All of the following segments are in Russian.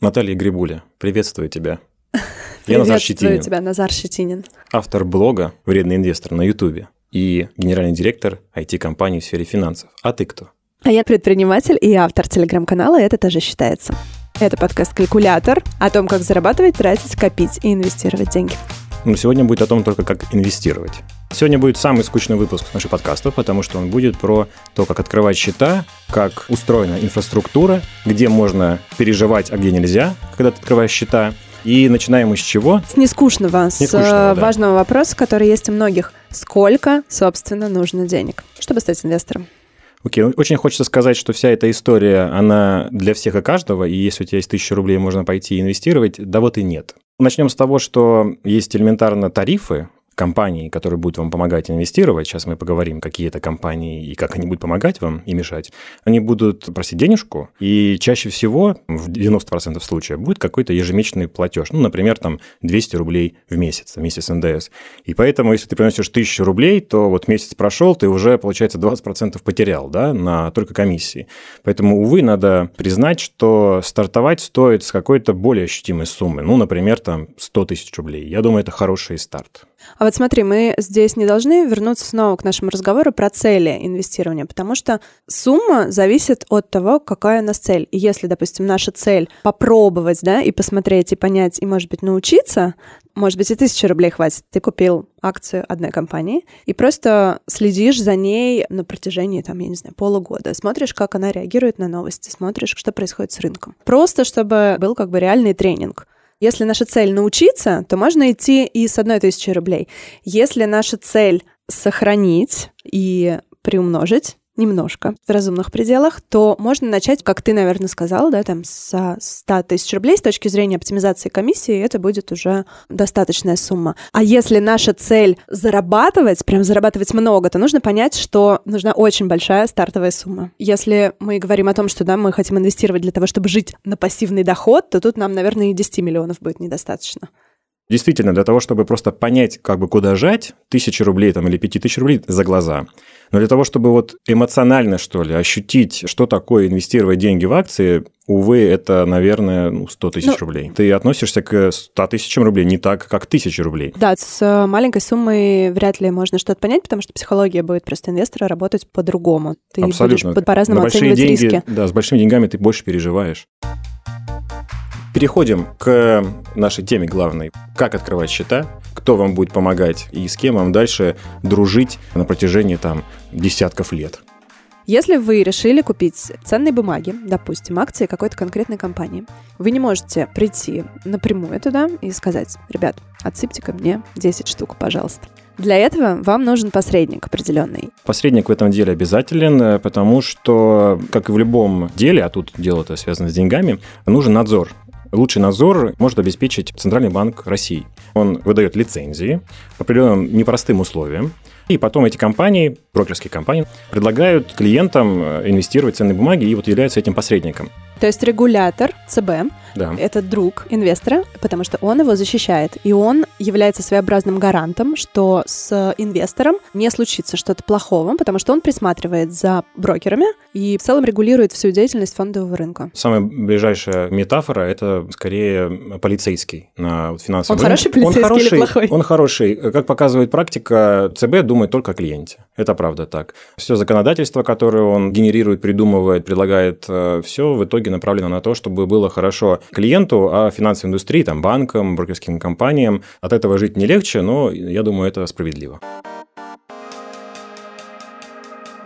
Наталья Грибуля, приветствую тебя. Я Назар Щетинин. тебя, Назар Щетинин. Автор блога «Вредный инвестор» на Ютубе и генеральный директор IT-компании в сфере финансов. А ты кто? А я предприниматель и автор телеграм-канала «Это тоже считается». Это подкаст «Калькулятор» о том, как зарабатывать, тратить, копить и инвестировать деньги. Но сегодня будет о том только, как инвестировать. Сегодня будет самый скучный выпуск наших подкастов, потому что он будет про то, как открывать счета, как устроена инфраструктура, где можно переживать, а где нельзя, когда ты открываешь счета. И начинаем мы с чего? С нескучного, с, нескучного, да. важного вопроса, который есть у многих. Сколько, собственно, нужно денег, чтобы стать инвестором? Окей, okay. очень хочется сказать, что вся эта история, она для всех и каждого, и если у тебя есть тысяча рублей, можно пойти и инвестировать, да вот и нет. Начнем с того, что есть элементарно тарифы, компаний, которые будут вам помогать инвестировать, сейчас мы поговорим, какие это компании и как они будут помогать вам и мешать, они будут просить денежку, и чаще всего, в 90% случаев, будет какой-то ежемесячный платеж. Ну, например, там 200 рублей в месяц, месяц НДС. И поэтому, если ты приносишь 1000 рублей, то вот месяц прошел, ты уже, получается, 20% потерял, да, на только комиссии. Поэтому, увы, надо признать, что стартовать стоит с какой-то более ощутимой суммы. Ну, например, там 100 тысяч рублей. Я думаю, это хороший старт. А вот смотри, мы здесь не должны вернуться снова к нашему разговору про цели инвестирования, потому что сумма зависит от того, какая у нас цель. И если, допустим, наша цель попробовать, да, и посмотреть, и понять, и, может быть, научиться, может быть, и тысячи рублей хватит. Ты купил акцию одной компании и просто следишь за ней на протяжении, там, я не знаю, полугода. Смотришь, как она реагирует на новости, смотришь, что происходит с рынком. Просто чтобы был как бы реальный тренинг. Если наша цель научиться, то можно идти и с одной тысячи рублей. Если наша цель сохранить и приумножить, немножко в разумных пределах, то можно начать, как ты, наверное, сказал, да, там со 100 тысяч рублей с точки зрения оптимизации комиссии, это будет уже достаточная сумма. А если наша цель зарабатывать, прям зарабатывать много, то нужно понять, что нужна очень большая стартовая сумма. Если мы говорим о том, что да, мы хотим инвестировать для того, чтобы жить на пассивный доход, то тут нам, наверное, и 10 миллионов будет недостаточно. Действительно, для того, чтобы просто понять, как бы куда жать, тысячи рублей там, или пяти тысяч рублей за глаза. Но для того, чтобы вот эмоционально, что ли, ощутить, что такое инвестировать деньги в акции, увы, это, наверное, ну, 100 тысяч ну, рублей. Ты относишься к 100 тысячам рублей не так, как тысячи рублей. Да, с э, маленькой суммой вряд ли можно что-то понять, потому что психология будет просто инвестора работать по-другому. Ты Абсолютно. будешь по-разному оценивать деньги, риски. Да, с большими деньгами ты больше переживаешь. Переходим к нашей теме главной. Как открывать счета, кто вам будет помогать и с кем вам дальше дружить на протяжении там десятков лет. Если вы решили купить ценные бумаги, допустим, акции какой-то конкретной компании, вы не можете прийти напрямую туда и сказать, ребят, отсыпьте-ка мне 10 штук, пожалуйста. Для этого вам нужен посредник определенный. Посредник в этом деле обязателен, э, потому что, как и в любом деле, а тут дело это связано с деньгами, нужен надзор. Лучший надзор может обеспечить Центральный банк России. Он выдает лицензии по определенным непростым условиям, и потом эти компании, брокерские компании, предлагают клиентам э, инвестировать в ценные бумаги и вот являются этим посредником. То есть регулятор ЦБ да. это друг инвестора, потому что он его защищает. И он является своеобразным гарантом, что с инвестором не случится что-то плохого, потому что он присматривает за брокерами и в целом регулирует всю деятельность фондового рынка. Самая ближайшая метафора – это скорее полицейский на финансовом Он рынке. хороший полицейский он хороший, или плохой? Он хороший. Как показывает практика, ЦБ думает только о клиенте. Это правда так. Все законодательство, которое он генерирует, придумывает, предлагает, э, все в итоге направлено на то, чтобы было хорошо клиенту, а финансовой индустрии, там, банкам, брокерским компаниям от этого жить не легче, но я думаю, это справедливо.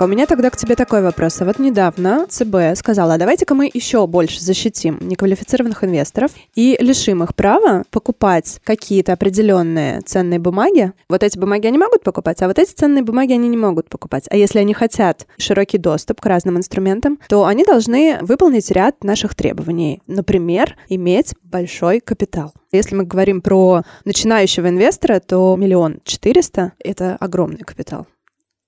У меня тогда к тебе такой вопрос. А вот недавно ЦБ сказала, давайте-ка мы еще больше защитим неквалифицированных инвесторов и лишим их права покупать какие-то определенные ценные бумаги. Вот эти бумаги они могут покупать, а вот эти ценные бумаги они не могут покупать. А если они хотят широкий доступ к разным инструментам, то они должны выполнить ряд наших требований. Например, иметь большой капитал. Если мы говорим про начинающего инвестора, то миллион четыреста — это огромный капитал.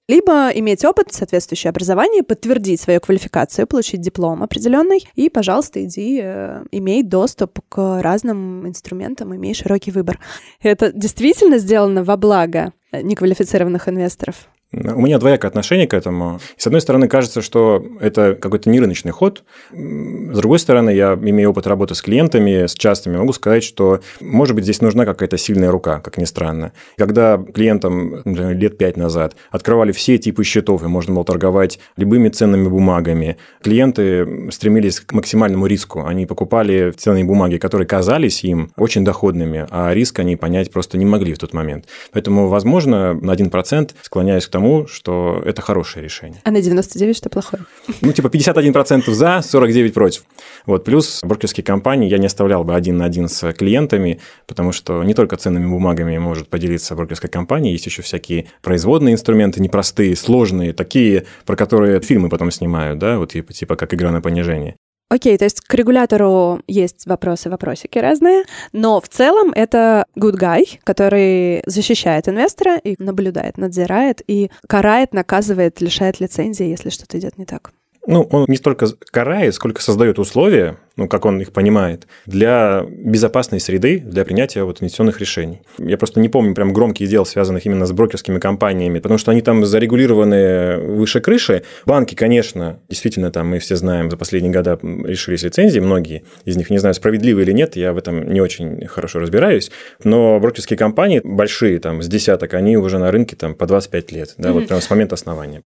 Либо иметь опыт, соответствующее образование, подтвердить свою квалификацию, получить диплом определенный, и, пожалуйста, иди, э, имей доступ к разным инструментам, имей широкий выбор. Это действительно сделано во благо неквалифицированных инвесторов? У меня двоякое отношение к этому. С одной стороны, кажется, что это какой-то нерыночный ход. С другой стороны, я имею опыт работы с клиентами, с частными, могу сказать, что, может быть, здесь нужна какая-то сильная рука, как ни странно. Когда клиентам например, лет пять назад открывали все типы счетов, и можно было торговать любыми ценными бумагами, клиенты стремились к максимальному риску. Они покупали ценные бумаги, которые казались им очень доходными, а риск они понять просто не могли в тот момент. Поэтому, возможно, на 1% склоняюсь к тому, тому, что это хорошее решение. А на 99 что плохое? Ну, типа 51% за, 49% против. Вот, плюс брокерские компании я не оставлял бы один на один с клиентами, потому что не только ценными бумагами может поделиться брокерская компания, есть еще всякие производные инструменты, непростые, сложные, такие, про которые фильмы потом снимают, да, вот типа, типа как игра на понижение. Окей, то есть к регулятору есть вопросы, вопросики разные, но в целом это good guy, который защищает инвестора и наблюдает, надзирает и карает, наказывает, лишает лицензии, если что-то идет не так. Ну, он не столько карает, сколько создает условия, ну, как он их понимает, для безопасной среды, для принятия вот инвестиционных решений. Я просто не помню прям громких дел, связанных именно с брокерскими компаниями, потому что они там зарегулированы выше крыши. Банки, конечно, действительно, там мы все знаем, за последние годы решились лицензии, многие из них, не знаю, справедливы или нет, я в этом не очень хорошо разбираюсь, но брокерские компании большие, там, с десяток, они уже на рынке там по 25 лет, да, mm-hmm. вот прямо с момента основания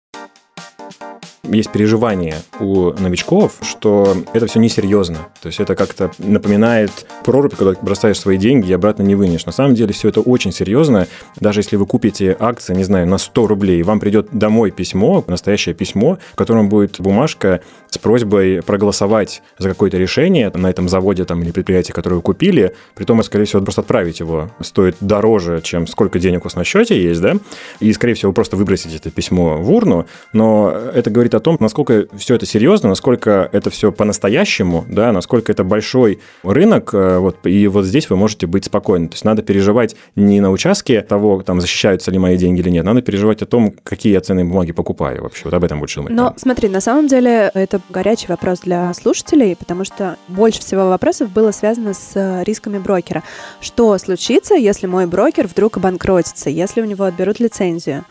есть переживание у новичков, что это все несерьезно. То есть это как-то напоминает прорубь, когда бросаешь свои деньги и обратно не вынешь. На самом деле все это очень серьезно. Даже если вы купите акции, не знаю, на 100 рублей, вам придет домой письмо, настоящее письмо, в котором будет бумажка с просьбой проголосовать за какое-то решение на этом заводе там, или предприятии, которое вы купили. Притом, скорее всего, просто отправить его стоит дороже, чем сколько денег у вас на счете есть, да? И, скорее всего, вы просто выбросите это письмо в урну. Но это говорит о том, насколько все это серьезно, насколько это все по-настоящему, да, насколько это большой рынок, э, вот, и вот здесь вы можете быть спокойны. То есть надо переживать не на участке того, там, защищаются ли мои деньги или нет, надо переживать о том, какие я ценные бумаги покупаю вообще. Вот об этом больше думать. Но надо. смотри, на самом деле это горячий вопрос для слушателей, потому что больше всего вопросов было связано с э, рисками брокера. Что случится, если мой брокер вдруг обанкротится, если у него отберут лицензию?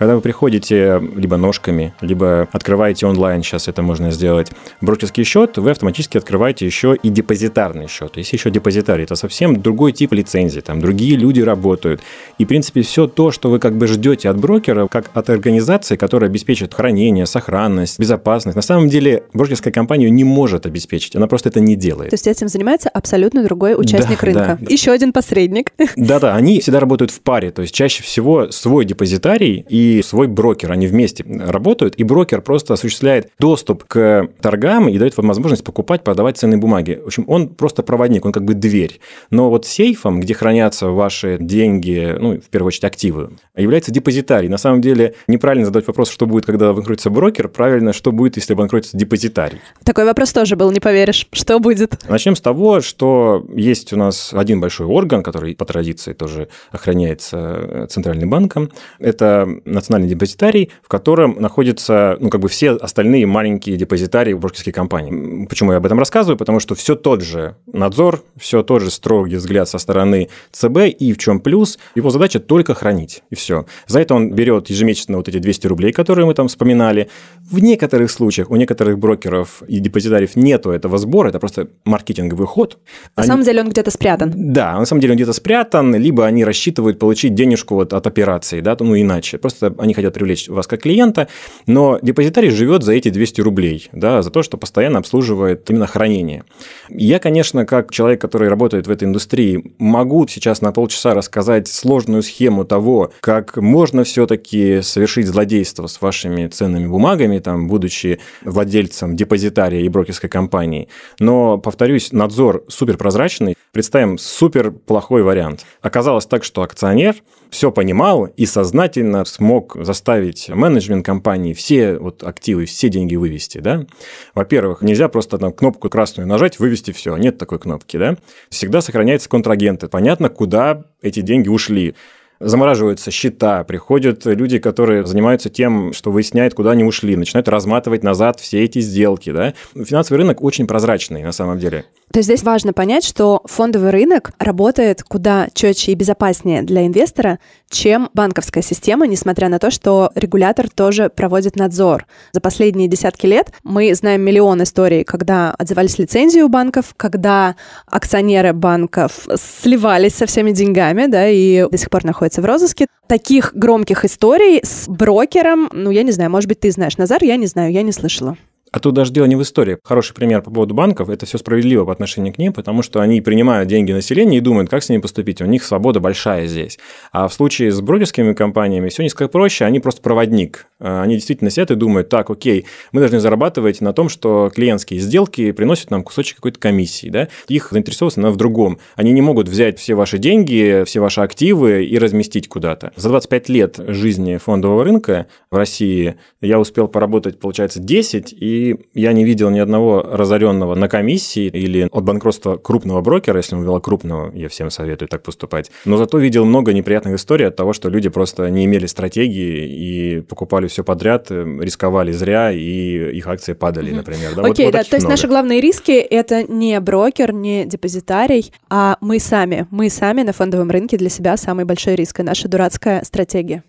Когда вы приходите либо ножками, либо открываете онлайн, сейчас это можно сделать, брокерский счет, вы автоматически открываете еще и депозитарный счет. Есть еще депозитарий. Это совсем другой тип лицензии. Там другие люди работают. И, в принципе, все то, что вы как бы ждете от брокера, как от организации, которая обеспечит хранение, сохранность, безопасность, на самом деле брокерская компания не может обеспечить. Она просто это не делает. То есть этим занимается абсолютно другой участник да, рынка. Да. Еще один посредник. Да-да, они всегда работают в паре. То есть чаще всего свой депозитарий и свой брокер. Они вместе работают, и брокер просто осуществляет доступ к торгам и дает вам возможность покупать, продавать ценные бумаги. В общем, он просто проводник, он как бы дверь. Но вот сейфом, где хранятся ваши деньги, ну, в первую очередь, активы, является депозитарий. На самом деле, неправильно задать вопрос, что будет, когда банкротится брокер, правильно, что будет, если банкротится депозитарий. Такой вопрос тоже был, не поверишь. Что будет? Начнем с того, что есть у нас один большой орган, который по традиции тоже охраняется Центральным банком. Это национальный депозитарий, в котором находятся, ну, как бы все остальные маленькие депозитарии брокерских компаний. Почему я об этом рассказываю? Потому что все тот же надзор, все тот же строгий взгляд со стороны ЦБ, и в чем плюс, его задача только хранить, и все. За это он берет ежемесячно вот эти 200 рублей, которые мы там вспоминали. В некоторых случаях у некоторых брокеров и депозитариев нету этого сбора, это просто маркетинговый ход. На они... самом деле он где-то спрятан. Да, на самом деле он где-то спрятан, либо они рассчитывают получить денежку вот от операции, да, ну иначе. Просто они хотят привлечь вас как клиента, но депозитарий живет за эти 200 рублей, да, за то, что постоянно обслуживает именно хранение. Я, конечно, как человек, который работает в этой индустрии, могу сейчас на полчаса рассказать сложную схему того, как можно все-таки совершить злодейство с вашими ценными бумагами, там, будучи владельцем депозитария и брокерской компании. Но, повторюсь, надзор суперпрозрачный. Представим супер плохой вариант. Оказалось так, что акционер все понимал и сознательно смог заставить менеджмент компании все вот активы, все деньги вывести, да. Во-первых, нельзя просто там кнопку красную нажать, вывести все, нет такой кнопки, да. Всегда сохраняются контрагенты, понятно, куда эти деньги ушли замораживаются счета, приходят люди, которые занимаются тем, что выясняют, куда они ушли, начинают разматывать назад все эти сделки. Да? Финансовый рынок очень прозрачный на самом деле. То есть здесь важно понять, что фондовый рынок работает куда четче и безопаснее для инвестора, чем банковская система, несмотря на то, что регулятор тоже проводит надзор. За последние десятки лет мы знаем миллион историй, когда отзывались лицензии у банков, когда акционеры банков сливались со всеми деньгами, да, и до сих пор находятся в розыске. Таких громких историй с брокером, ну, я не знаю, может быть, ты знаешь, Назар, я не знаю, я не слышала. А тут даже дело не в истории. Хороший пример по поводу банков – это все справедливо по отношению к ним, потому что они принимают деньги населения и думают, как с ними поступить. У них свобода большая здесь. А в случае с брокерскими компаниями все несколько проще, они просто проводник. А, они действительно сидят и думают, так, окей, мы должны зарабатывать на том, что клиентские сделки приносят нам кусочек какой-то комиссии. Да? Их заинтересованность она в другом. Они не могут взять все ваши деньги, все ваши активы и разместить куда-то. За 25 лет жизни фондового рынка в России я успел поработать, получается, 10, и я не видел ни одного разоренного на комиссии или от банкротства крупного брокера, если он ввел крупного, я всем советую так поступать. Но зато видел много неприятных историй от того, что люди просто не имели стратегии и покупали все подряд, э, рисковали зря, и их акции падали, например. Да, Окей, вот, вот да, то есть много. наши главные риски – это не брокер, не депозитарий, а мы сами. Мы сами на фондовом рынке для себя самый большой риск, и наша дурацкая стратегия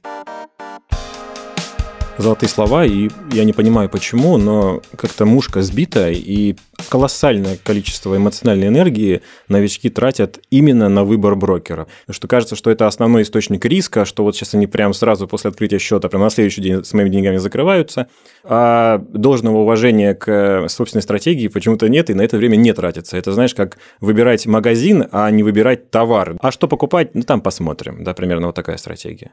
золотые слова, и я не понимаю почему, но как-то мушка сбита, и колоссальное количество эмоциональной энергии новички тратят именно на выбор брокера. Потому что кажется, что это основной источник риска, что вот сейчас они прямо сразу после открытия счета, прямо на следующий день с моими деньгами закрываются, а должного уважения к собственной стратегии почему-то нет, и на это время не тратится. Это, знаешь, как выбирать магазин, а не выбирать товар. А что покупать, ну там посмотрим. Да, примерно вот такая стратегия.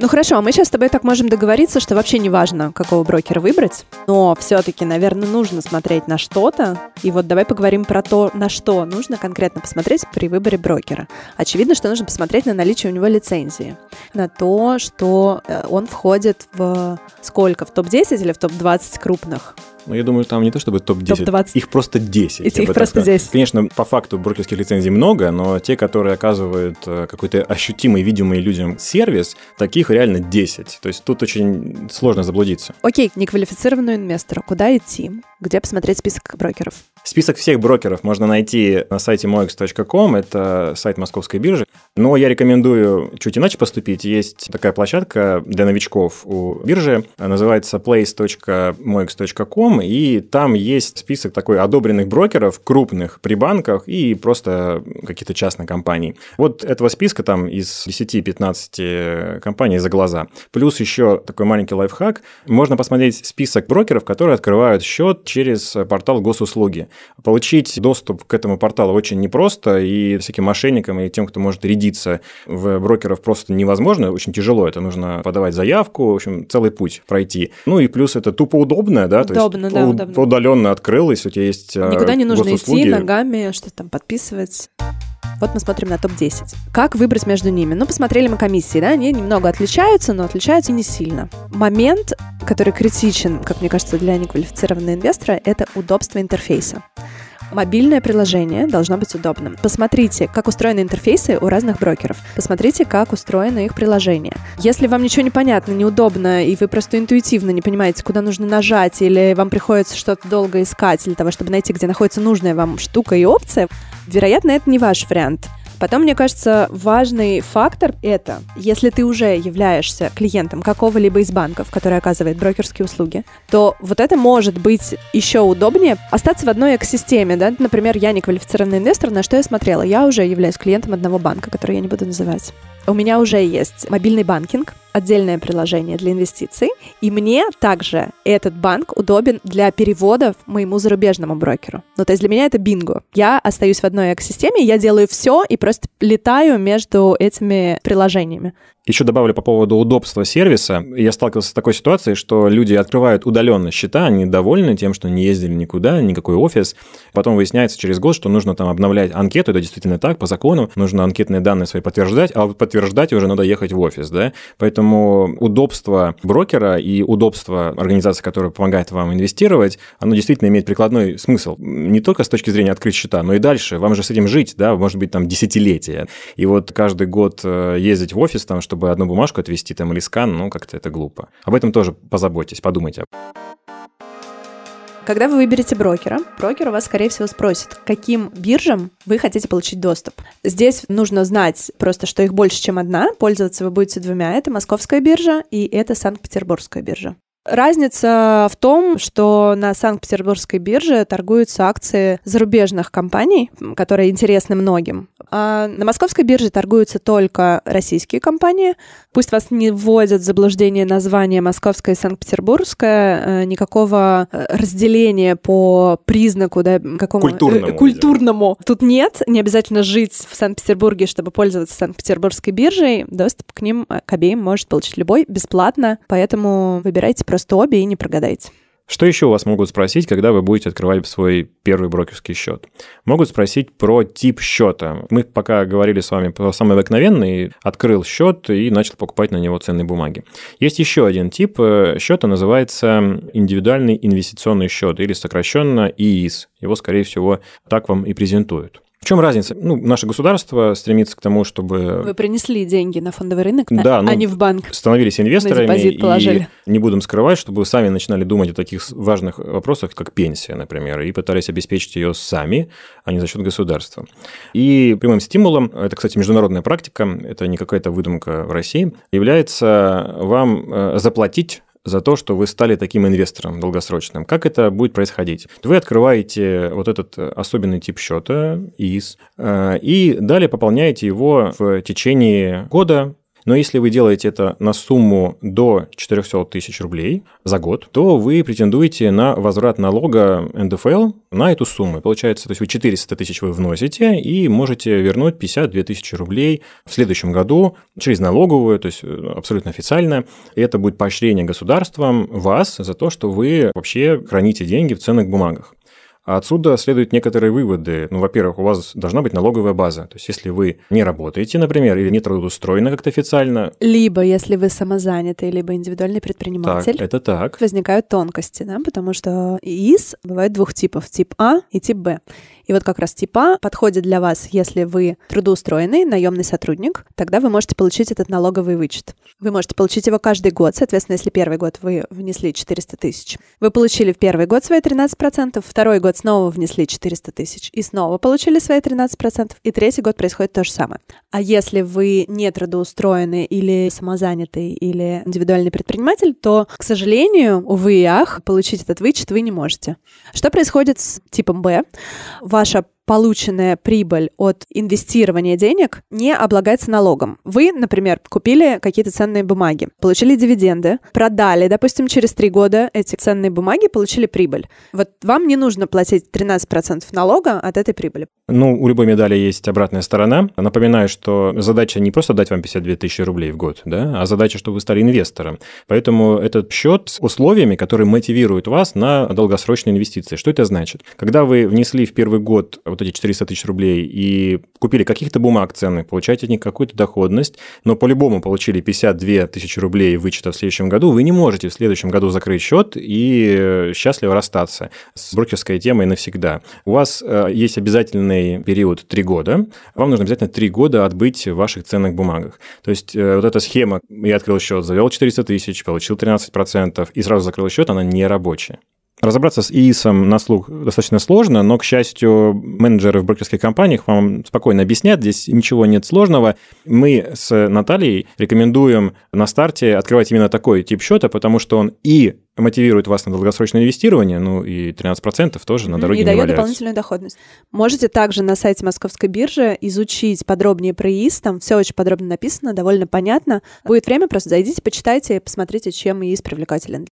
Ну хорошо, а мы сейчас с тобой так можем договориться, что вообще не важно, какого брокера выбрать, но все-таки, наверное, нужно смотреть на что-то. И вот давай поговорим про то, на что нужно конкретно посмотреть при выборе брокера. Очевидно, что нужно посмотреть на наличие у него лицензии, на то, что э, он входит в сколько, в топ-10 или в топ-20 крупных ну, я думаю, там не то чтобы топ-10, топ их просто 10. Эти их просто 10. Конечно, по факту брокерских лицензий много, но те, которые оказывают э, какой-то ощутимый, видимый людям сервис, таких реально 10. То есть тут очень сложно заблудиться. Окей, неквалифицированному инвестору куда идти? Где посмотреть список брокеров? Список всех брокеров можно найти на сайте moex.com, это сайт московской биржи. Но я рекомендую чуть иначе поступить. Есть такая площадка для новичков у биржи, называется place.moex.com, и там есть список такой одобренных брокеров, крупных при банках и просто каких-то частных компаний. Вот этого списка там из 10-15 компаний за глаза. Плюс еще такой маленький лайфхак. Можно посмотреть список брокеров, которые открывают счет через портал госуслуги. Получить доступ к этому порталу очень непросто, и всяким мошенникам и тем, кто может рядиться в брокеров, просто невозможно, очень тяжело. Это нужно подавать заявку, в общем, целый путь пройти. Ну и плюс это тупо удобно, да, удобно, то есть да, удобно. удаленно открылось, у тебя есть э, Никуда не нужно идти ногами, что там подписывать. Вот мы смотрим на топ-10. Как выбрать между ними? Ну, посмотрели мы комиссии, да, они немного отличаются, но отличаются не сильно. Момент, который критичен, как мне кажется, для неквалифицированного инвестора, это удобство интерфейса. Мобильное приложение должно быть удобным. Посмотрите, как устроены интерфейсы у разных брокеров. Посмотрите, как устроено их приложение. Если вам ничего не понятно, неудобно, и вы просто интуитивно не понимаете, куда нужно нажать, или вам приходится что-то долго искать для того, чтобы найти, где находится нужная вам штука и опция, вероятно, это не ваш вариант. Потом, мне кажется, важный фактор — это, если ты уже являешься клиентом какого-либо из банков, который оказывает брокерские услуги, то вот это может быть еще удобнее остаться в одной экосистеме, да, например, я не квалифицированный инвестор, на что я смотрела? Я уже являюсь клиентом одного банка, который я не буду называть. У меня уже есть мобильный банкинг, отдельное приложение для инвестиций, и мне также этот банк удобен для переводов моему зарубежному брокеру. Ну, то есть для меня это бинго. Я остаюсь в одной экосистеме, я делаю все и просто летаю между этими приложениями. Еще добавлю по поводу удобства сервиса. Я сталкивался с такой ситуацией, что люди открывают удаленно счета, они довольны тем, что не ездили никуда, никакой офис. Потом выясняется через год, что нужно там обновлять анкету, это действительно так, по закону, нужно анкетные данные свои подтверждать, а подтверждать уже надо ехать в офис, да. Поэтому удобство брокера и удобство организации, которая помогает вам инвестировать, оно действительно имеет прикладной смысл. Не только с точки зрения открыть счета, но и дальше. Вам же с этим жить, да, может быть, там десятилетия. И вот каждый год э, ездить в офис, там, чтобы одну бумажку отвести там или скан, ну, как-то это глупо. Об этом тоже позаботьтесь, подумайте. Когда вы выберете брокера, брокер у вас, скорее всего, спросит, каким биржам вы хотите получить доступ. Здесь нужно знать просто, что их больше, чем одна. Пользоваться вы будете двумя. Это Московская биржа и это Санкт-Петербургская биржа. Разница в том, что на Санкт-Петербургской бирже торгуются акции зарубежных компаний, которые интересны многим. А на московской бирже торгуются только российские компании. Пусть вас не вводят в заблуждение название московская и Санкт-Петербургская, э, никакого э, разделения по признаку, да, какому культурному, культурному тут нет. Не обязательно жить в Санкт-Петербурге, чтобы пользоваться Санкт-Петербургской биржей. Доступ к ним, к обеим может получить любой бесплатно, поэтому выбирайте просто обе и не прогадайте. Что еще у вас могут спросить, когда вы будете открывать свой первый брокерский счет? Могут спросить про тип счета. Мы пока говорили с вами про самый обыкновенный, открыл счет и начал покупать на него ценные бумаги. Есть еще один тип э, счета, называется индивидуальный инвестиционный счет или сокращенно ИИС. Его, скорее всего, так вам и презентуют. В чем разница? Ну, наше государство стремится к тому, чтобы... Вы принесли деньги на фондовый рынок, да, а ну, не в банк. Становились инвесторами и положили. не будем скрывать, чтобы вы сами начинали думать о таких важных вопросах, как пенсия, например, и пытались обеспечить ее сами, а не за счет государства. И прямым стимулом, это, кстати, международная практика, это не какая-то выдумка в России, является вам э, заплатить за то, что вы стали таким инвестором долгосрочным. Как это будет происходить? Вы открываете вот этот особенный тип счета, ИИС, э, и далее пополняете его в течение года но если вы делаете это на сумму до 400 тысяч рублей за год, то вы претендуете на возврат налога НДФЛ на эту сумму. Получается, то есть вы 400 тысяч вы вносите и можете вернуть 52 тысячи рублей в следующем году через налоговую, то есть э, абсолютно официально. И это будет поощрение государством вас за то, что вы вообще храните деньги в ценных бумагах. А отсюда следуют некоторые выводы. Ну, во-первых, у вас должна быть налоговая база. То есть, если вы не работаете, например, или не трудоустроены как-то официально... Либо если вы самозанятый, либо индивидуальный предприниматель. Так, это так. Возникают тонкости, да, потому что ИИС бывает двух типов. Тип А и тип Б. И вот как раз типа подходит для вас, если вы трудоустроенный, наемный сотрудник, тогда вы можете получить этот налоговый вычет. Вы можете получить его каждый год, соответственно, если первый год вы внесли 400 тысяч, вы получили в первый год свои 13%, второй год снова внесли 400 тысяч и снова получили свои 13%, и третий год происходит то же самое. А если вы не трудоустроенный или самозанятый или индивидуальный предприниматель, то, к сожалению, увы и ах, получить этот вычет вы не можете. Что происходит с типом Б? ваша полученная прибыль от инвестирования денег не облагается налогом. Вы, например, купили какие-то ценные бумаги, получили дивиденды, продали, допустим, через три года эти ценные бумаги, получили прибыль. Вот вам не нужно платить 13% налога от этой прибыли. Ну, у любой медали есть обратная сторона. Напоминаю, что задача не просто дать вам 52 тысячи рублей в год, да, а задача, чтобы вы стали инвестором. Поэтому этот счет с условиями, которые мотивируют вас на долгосрочные инвестиции. Что это значит? Когда вы внесли в первый год вот эти 400 тысяч рублей и купили каких-то бумаг ценных, получаете от них какую-то доходность, но по-любому получили 52 тысячи рублей вычета в следующем году, вы не можете в следующем году закрыть счет и э, счастливо расстаться с брокерской темой навсегда. У вас э, есть обязательный период 3 года, вам нужно обязательно 3 года отбыть в ваших ценных бумагах. То есть э, вот эта схема, я открыл счет, завел 400 тысяч, получил 13% и сразу закрыл счет, она не рабочая. Разобраться с ИИСом на слух достаточно сложно, но, к счастью, менеджеры в брокерских компаниях вам спокойно объяснят, здесь ничего нет сложного. Мы с Натальей рекомендуем на старте открывать именно такой тип счета, потому что он и мотивирует вас на долгосрочное инвестирование, ну и 13% тоже на дороге и не дает валяются. дополнительную доходность. Можете также на сайте Московской биржи изучить подробнее про ИИС, там все очень подробно написано, довольно понятно. Будет время, просто зайдите, почитайте, посмотрите, чем ИИС привлекателен.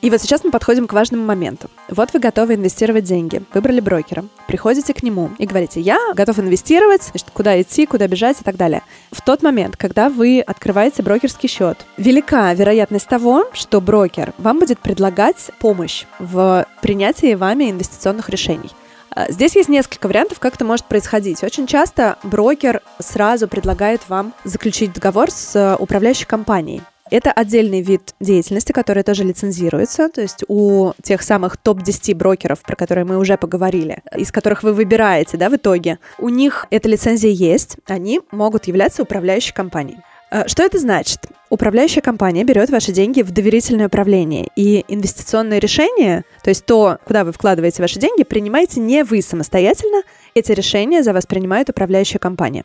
И вот сейчас мы подходим к важному моменту. Вот вы готовы инвестировать деньги, выбрали брокера, приходите к нему и говорите, я готов инвестировать, значит, куда идти, куда бежать и так далее. В тот момент, когда вы открываете брокерский счет, велика вероятность того, что брокер вам будет предлагать помощь в принятии вами инвестиционных решений. А, здесь есть несколько вариантов, как это может происходить. Очень часто брокер сразу предлагает вам заключить договор с управляющей компанией. Это отдельный вид деятельности, который тоже лицензируется. То есть у тех самых топ-10 брокеров, про которые мы уже поговорили, из которых вы выбираете да, в итоге, у них эта лицензия есть, они могут являться управляющей компанией. Э, что это значит? Управляющая компания берет ваши деньги в доверительное управление, и инвестиционное решение, то есть то, куда вы вкладываете ваши деньги, принимаете не вы самостоятельно, эти решения за вас принимает управляющая компания.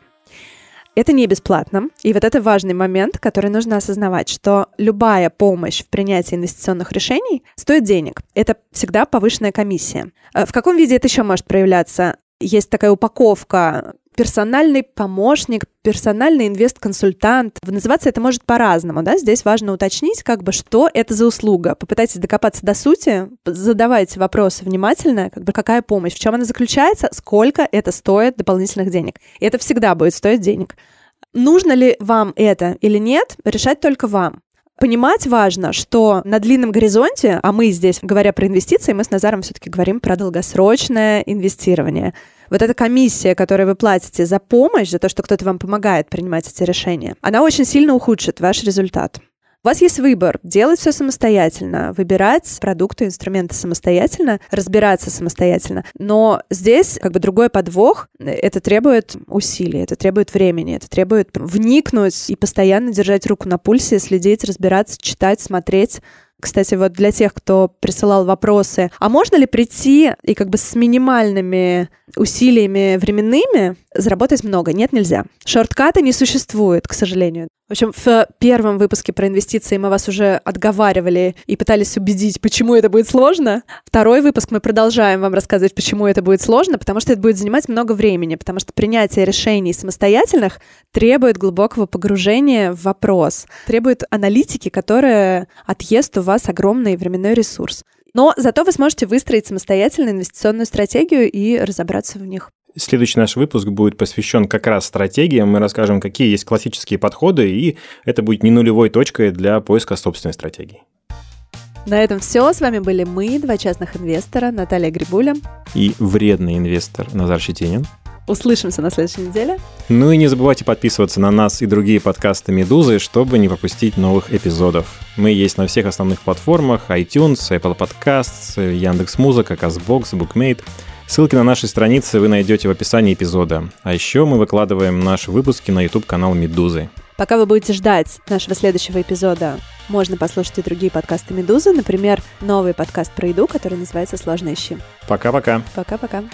Это не бесплатно. И вот это важный момент, который нужно осознавать, что любая помощь в принятии инвестиционных решений стоит денег. Это всегда повышенная комиссия. Э, в каком виде это еще может проявляться? Есть такая упаковка персональный помощник, персональный инвест-консультант. Называться это может по-разному, да? Здесь важно уточнить, как бы, что это за услуга. Попытайтесь докопаться до сути, задавайте вопросы внимательно, как бы, какая помощь, в чем она заключается, сколько это стоит дополнительных денег. И это всегда будет стоить денег. Нужно ли вам это или нет, решать только вам. Понимать важно, что на длинном горизонте, а мы здесь, говоря про инвестиции, мы с Назаром все-таки говорим про долгосрочное инвестирование. Вот эта комиссия, которую вы платите за помощь, за то, что кто-то вам помогает принимать эти решения, она очень сильно ухудшит ваш результат. У вас есть выбор делать все самостоятельно, выбирать продукты, инструменты самостоятельно, разбираться самостоятельно. Но здесь как бы другой подвох. Это требует усилий, это требует времени, это требует вникнуть и постоянно держать руку на пульсе, следить, разбираться, читать, смотреть, кстати, вот для тех, кто присылал вопросы, а можно ли прийти и как бы с минимальными усилиями временными заработать много? Нет, нельзя. Шортката не существует, к сожалению. В общем, в первом выпуске про инвестиции мы вас уже отговаривали и пытались убедить, почему это будет сложно. Второй выпуск мы продолжаем вам рассказывать, почему это будет сложно, потому что это будет занимать много времени, потому что принятие решений самостоятельных требует глубокого погружения в вопрос, требует аналитики, которая отъест у вас огромный временной ресурс. Но зато вы сможете выстроить самостоятельно инвестиционную стратегию и разобраться в них. Следующий наш выпуск будет посвящен как раз стратегиям. Мы расскажем, какие есть классические подходы, и это будет не нулевой точкой для поиска собственной стратегии. На этом все. С вами были мы, два частных инвестора, Наталья Грибуля. И вредный инвестор Назар Щетинин. Услышимся на следующей неделе. Ну и не забывайте подписываться на нас и другие подкасты «Медузы», чтобы не пропустить новых эпизодов. Мы есть на всех основных платформах iTunes, Apple Podcasts, Яндекс.Музыка, Казбокс, Bookmate – Ссылки на наши страницы вы найдете в описании эпизода. А еще мы выкладываем наши выпуски на YouTube-канал «Медузы». Пока вы будете ждать нашего следующего эпизода, можно послушать и другие подкасты «Медузы», например, новый подкаст про еду, который называется «Сложно ищи». Пока-пока. Пока-пока.